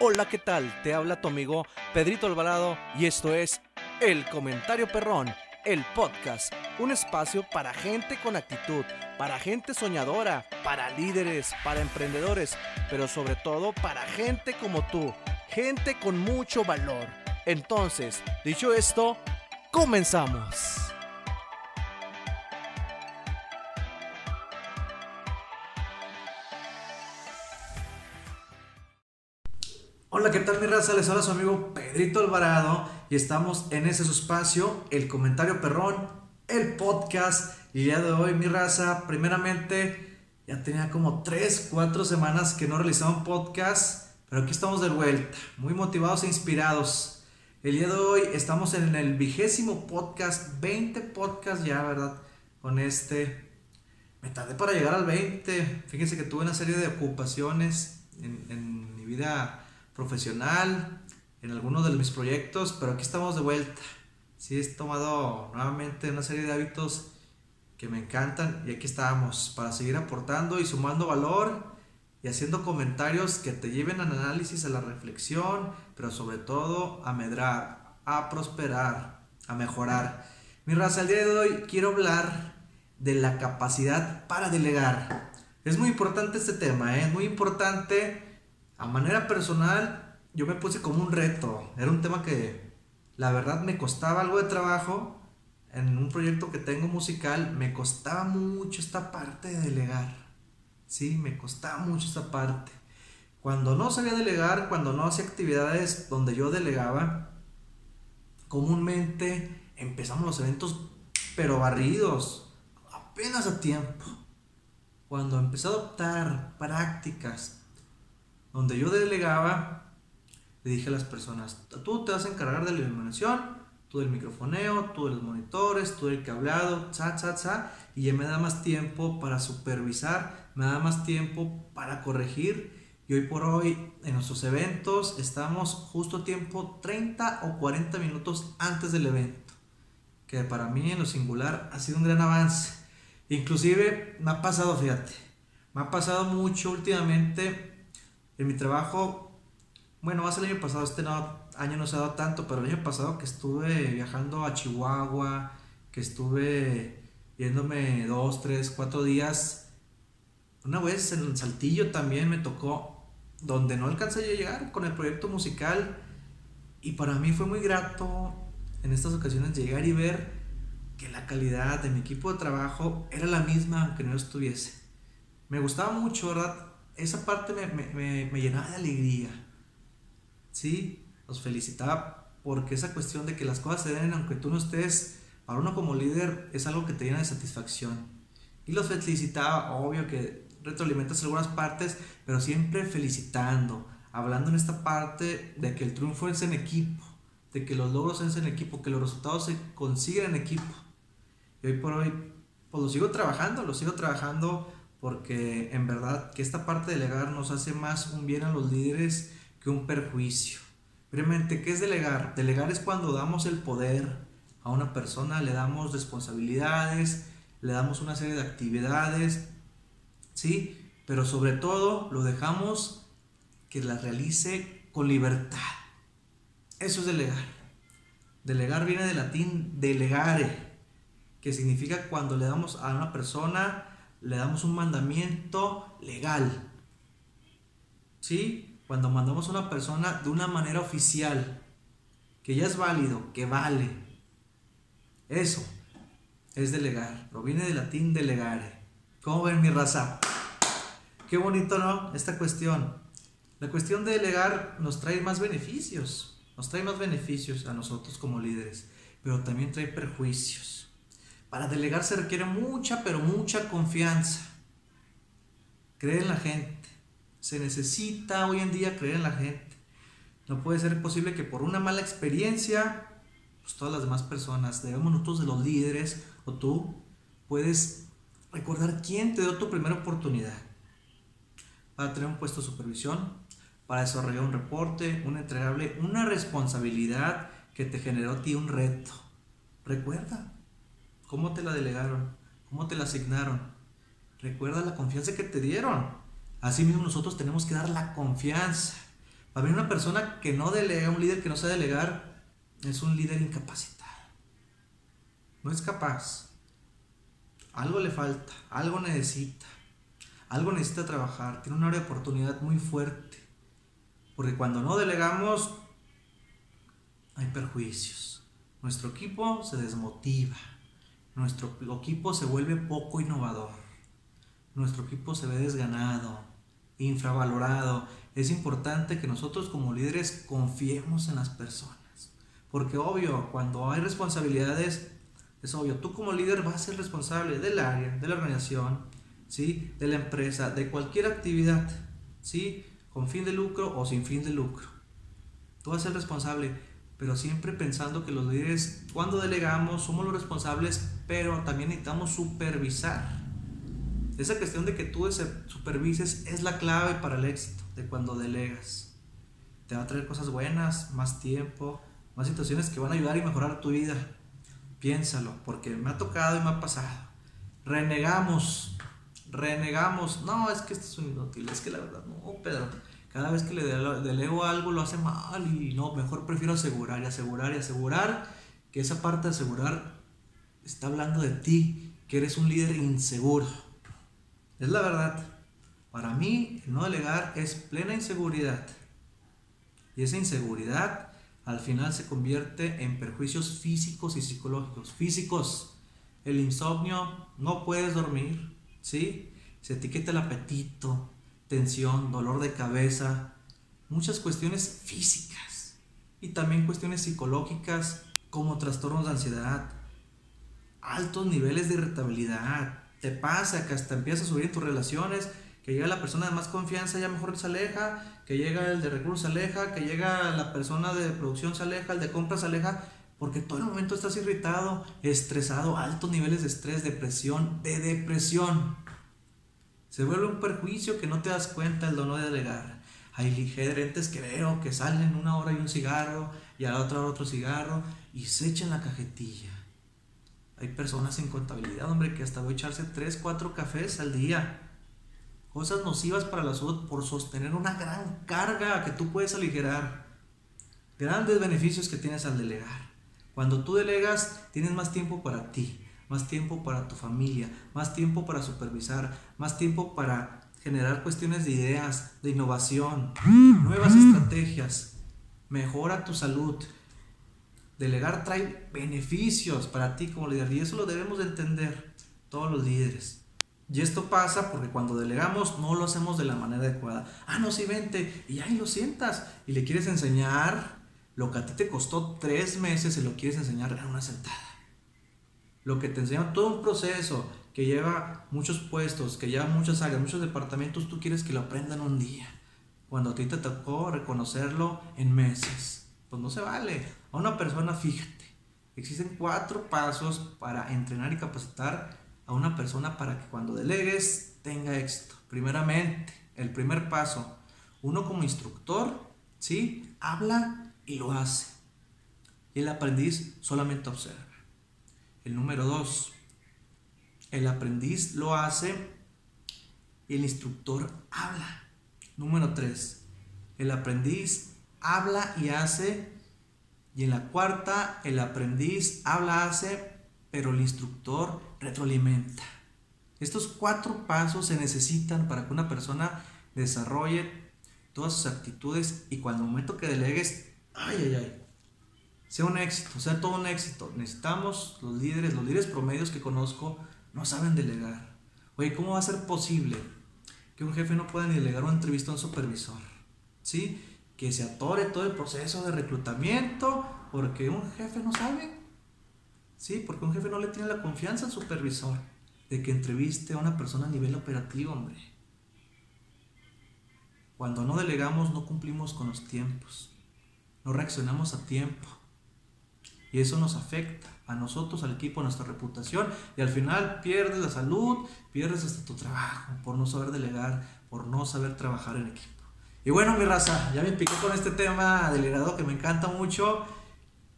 Hola, ¿qué tal? Te habla tu amigo Pedrito Alvarado y esto es El Comentario Perrón, el podcast, un espacio para gente con actitud, para gente soñadora, para líderes, para emprendedores, pero sobre todo para gente como tú, gente con mucho valor. Entonces, dicho esto, comenzamos. Hola, ¿qué tal mi raza? Les habla su amigo Pedrito Alvarado y estamos en ese espacio, el comentario perrón, el podcast. Y día de hoy, mi raza, primeramente, ya tenía como 3, 4 semanas que no realizaba un podcast, pero aquí estamos de vuelta, muy motivados e inspirados. El día de hoy estamos en el vigésimo podcast, 20 podcasts ya, ¿verdad? Con este. Me tardé para llegar al 20. Fíjense que tuve una serie de ocupaciones en mi vida profesional, en algunos de mis proyectos, pero aquí estamos de vuelta. Sí, he tomado nuevamente una serie de hábitos que me encantan y aquí estamos para seguir aportando y sumando valor y haciendo comentarios que te lleven al análisis, a la reflexión, pero sobre todo a medrar, a prosperar, a mejorar. Mi raza, el día de hoy quiero hablar de la capacidad para delegar. Es muy importante este tema, ¿eh? es muy importante a manera personal, yo me puse como un reto. Era un tema que la verdad me costaba algo de trabajo. En un proyecto que tengo musical, me costaba mucho esta parte de delegar. Sí, me costaba mucho esta parte. Cuando no sabía delegar, cuando no hacía actividades donde yo delegaba, comúnmente empezamos los eventos pero barridos, apenas a tiempo. Cuando empecé a adoptar prácticas donde yo delegaba, le dije a las personas, tú te vas a encargar de la iluminación, tú del microfoneo, tú de los monitores, tú del cableado, cha, cha, cha, y ya me da más tiempo para supervisar, me da más tiempo para corregir. Y hoy por hoy en nuestros eventos estamos justo a tiempo 30 o 40 minutos antes del evento, que para mí en lo singular ha sido un gran avance. Inclusive me ha pasado, fíjate, me ha pasado mucho últimamente en mi trabajo, bueno, más el año pasado, este año no se ha dado tanto, pero el año pasado que estuve viajando a Chihuahua, que estuve yéndome dos, tres, cuatro días, una vez en Saltillo también me tocó, donde no alcancé a llegar con el proyecto musical, y para mí fue muy grato en estas ocasiones llegar y ver que la calidad de mi equipo de trabajo era la misma aunque no estuviese. Me gustaba mucho, ¿verdad? Esa parte me, me, me, llenaba de alegría. ¿Sí? Los felicitaba porque esa cuestión de que las cosas se den aunque tú no estés, para uno como líder es algo que te llena de satisfacción. Y los felicitaba, obvio que retroalimentas algunas partes, pero siempre felicitando, hablando en esta parte de que el triunfo es en equipo, de que los logros es en equipo, que los resultados se consiguen en equipo. Y hoy por hoy, pues lo sigo trabajando, lo sigo trabajando porque en verdad que esta parte de delegar nos hace más un bien a los líderes que un perjuicio. Primeramente, ¿qué es delegar? Delegar es cuando damos el poder a una persona, le damos responsabilidades, le damos una serie de actividades, ¿sí? Pero sobre todo lo dejamos que las realice con libertad. Eso es delegar. Delegar viene del latín delegare, que significa cuando le damos a una persona le damos un mandamiento legal. ¿Sí? Cuando mandamos a una persona de una manera oficial, que ya es válido, que vale. Eso es delegar. Proviene del latín delegare. ¿Cómo ven mi raza? Qué bonito, ¿no? Esta cuestión. La cuestión de delegar nos trae más beneficios. Nos trae más beneficios a nosotros como líderes, pero también trae perjuicios. Para delegar se requiere mucha, pero mucha confianza. Creer en la gente. Se necesita hoy en día creer en la gente. No puede ser posible que por una mala experiencia, pues todas las demás personas, debemos nosotros de los líderes o tú, puedes recordar quién te dio tu primera oportunidad para tener un puesto de supervisión, para desarrollar un reporte, un entregable, una responsabilidad que te generó a ti un reto. Recuerda, ¿Cómo te la delegaron? ¿Cómo te la asignaron? Recuerda la confianza que te dieron. Asimismo nosotros tenemos que dar la confianza A mí una persona que no delega, un líder que no sabe delegar, es un líder incapacitado. No es capaz. Algo le falta, algo necesita, algo necesita trabajar, tiene un área de oportunidad muy fuerte. Porque cuando no delegamos, hay perjuicios. Nuestro equipo se desmotiva. Nuestro equipo se vuelve poco innovador. Nuestro equipo se ve desganado, infravalorado. Es importante que nosotros como líderes confiemos en las personas. Porque obvio, cuando hay responsabilidades, es obvio, tú como líder vas a ser responsable del área, de la organización, ¿sí? de la empresa, de cualquier actividad, ¿sí? con fin de lucro o sin fin de lucro. Tú vas a ser responsable, pero siempre pensando que los líderes, cuando delegamos, somos los responsables, pero también necesitamos supervisar. Esa cuestión de que tú supervises es la clave para el éxito de cuando delegas. Te va a traer cosas buenas, más tiempo, más situaciones que van a ayudar y mejorar tu vida. Piénsalo, porque me ha tocado y me ha pasado. Renegamos, renegamos. No, es que esto es un inútil, es que la verdad, no, Pedro. Cada vez que le delego algo lo hace mal y no, mejor prefiero asegurar y asegurar y asegurar que esa parte de asegurar está hablando de ti, que eres un líder inseguro. Es la verdad. Para mí, no delegar es plena inseguridad. Y esa inseguridad al final se convierte en perjuicios físicos y psicológicos. Físicos, el insomnio, no puedes dormir, ¿sí? Se etiqueta el apetito, tensión, dolor de cabeza, muchas cuestiones físicas y también cuestiones psicológicas como trastornos de ansiedad, altos niveles de irritabilidad. Te pasa que hasta empiezas a subir tus relaciones, que llega la persona de más confianza, ya mejor se aleja, que llega el de recursos se aleja, que llega la persona de producción se aleja, el de compras se aleja, porque todo el momento estás irritado, estresado, altos niveles de estrés, depresión, de depresión. Se vuelve un perjuicio que no te das cuenta el dono de delegar. Hay gerentes que veo que salen una hora y un cigarro y a la otra hora otro cigarro y se echan la cajetilla. Hay personas en contabilidad, hombre, que hasta voy a echarse 3, 4 cafés al día. Cosas nocivas para la salud por sostener una gran carga que tú puedes aligerar. Grandes beneficios que tienes al delegar. Cuando tú delegas, tienes más tiempo para ti más tiempo para tu familia, más tiempo para supervisar, más tiempo para generar cuestiones de ideas, de innovación, nuevas estrategias, mejora tu salud. Delegar trae beneficios para ti como líder y eso lo debemos de entender todos los líderes. Y esto pasa porque cuando delegamos no lo hacemos de la manera adecuada. Ah, no, sí, vente y ahí lo sientas y le quieres enseñar lo que a ti te costó tres meses, se lo quieres enseñar en una sentada lo que te enseña todo un proceso que lleva muchos puestos, que lleva muchas áreas, muchos departamentos, tú quieres que lo aprendan un día. Cuando a ti te tocó reconocerlo en meses. Pues no se vale. A una persona, fíjate, existen cuatro pasos para entrenar y capacitar a una persona para que cuando delegues tenga éxito. Primeramente, el primer paso, uno como instructor, ¿sí? Habla y lo hace. Y el aprendiz solamente observa. El número dos, el aprendiz lo hace y el instructor habla. Número tres, el aprendiz habla y hace. Y en la cuarta, el aprendiz habla, hace, pero el instructor retroalimenta. Estos cuatro pasos se necesitan para que una persona desarrolle todas sus actitudes y cuando el momento que delegues, ay, ay, ay, sea un éxito, sea todo un éxito. Necesitamos los líderes, los líderes promedios que conozco no saben delegar. Oye, ¿cómo va a ser posible que un jefe no pueda ni delegar una entrevista a un supervisor? ¿Sí? Que se atore todo el proceso de reclutamiento porque un jefe no sabe. ¿Sí? Porque un jefe no le tiene la confianza al supervisor de que entreviste a una persona a nivel operativo, hombre. Cuando no delegamos no cumplimos con los tiempos. No reaccionamos a tiempo. Y eso nos afecta a nosotros, al equipo, a nuestra reputación. Y al final pierdes la salud, pierdes hasta tu trabajo por no saber delegar, por no saber trabajar en equipo. Y bueno, mi raza, ya me piqué con este tema delegado que me encanta mucho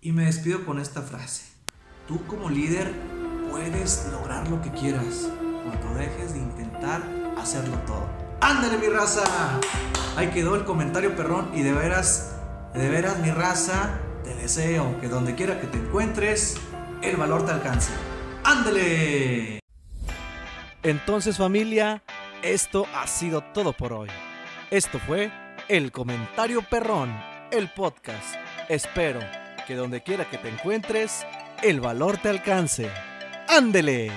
y me despido con esta frase. Tú como líder puedes lograr lo que quieras cuando dejes de intentar hacerlo todo. Ándale mi raza. Ahí quedó el comentario perrón y de veras, de veras mi raza, te deseo que donde quiera que te encuentres, el valor te alcance. Ándale. Entonces familia, esto ha sido todo por hoy. Esto fue El Comentario Perrón, el podcast. Espero que donde quiera que te encuentres, el valor te alcance. ¡Ándele!